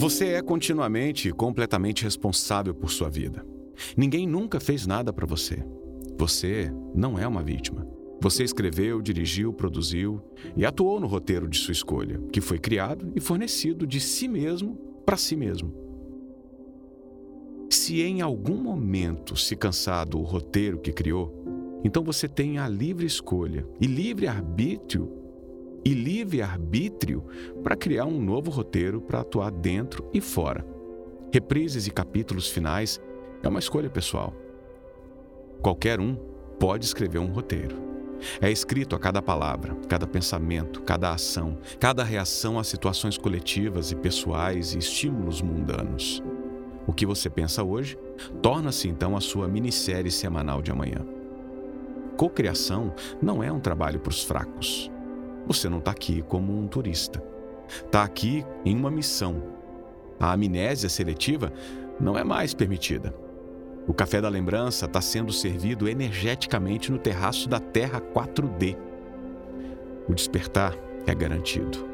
Você é continuamente e completamente responsável por sua vida. Ninguém nunca fez nada para você. Você não é uma vítima. Você escreveu, dirigiu, produziu e atuou no roteiro de sua escolha, que foi criado e fornecido de si mesmo para si mesmo. Se em algum momento se cansar do roteiro que criou, então você tem a livre escolha e livre arbítrio e livre arbítrio para criar um novo roteiro para atuar dentro e fora. Reprises e capítulos finais é uma escolha pessoal. Qualquer um pode escrever um roteiro. É escrito a cada palavra, cada pensamento, cada ação, cada reação a situações coletivas e pessoais e estímulos mundanos. O que você pensa hoje torna-se então a sua minissérie semanal de amanhã. Cocriação não é um trabalho para os fracos. Você não está aqui como um turista. Está aqui em uma missão. A amnésia seletiva não é mais permitida. O café da lembrança está sendo servido energeticamente no terraço da Terra 4D. O despertar é garantido.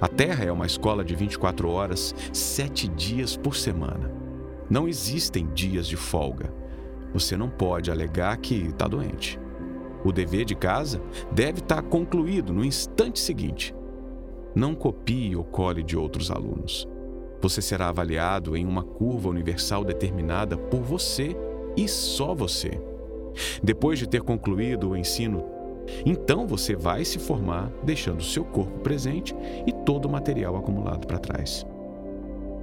A Terra é uma escola de 24 horas, sete dias por semana. Não existem dias de folga. Você não pode alegar que está doente. O dever de casa deve estar tá concluído no instante seguinte. Não copie ou cole de outros alunos. Você será avaliado em uma curva universal determinada por você e só você. Depois de ter concluído o ensino, então você vai se formar, deixando seu corpo presente e todo o material acumulado para trás.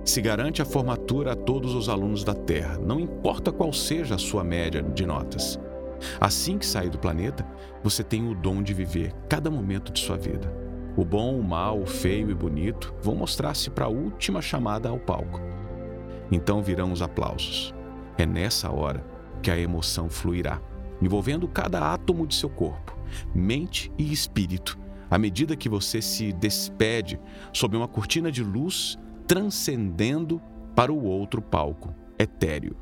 Se garante a formatura a todos os alunos da Terra, não importa qual seja a sua média de notas. Assim que sair do planeta, você tem o dom de viver cada momento de sua vida. O bom, o mal, o feio e bonito vão mostrar-se para a última chamada ao palco. Então virão os aplausos. É nessa hora que a emoção fluirá, envolvendo cada átomo de seu corpo, mente e espírito, à medida que você se despede sob uma cortina de luz transcendendo para o outro palco etéreo.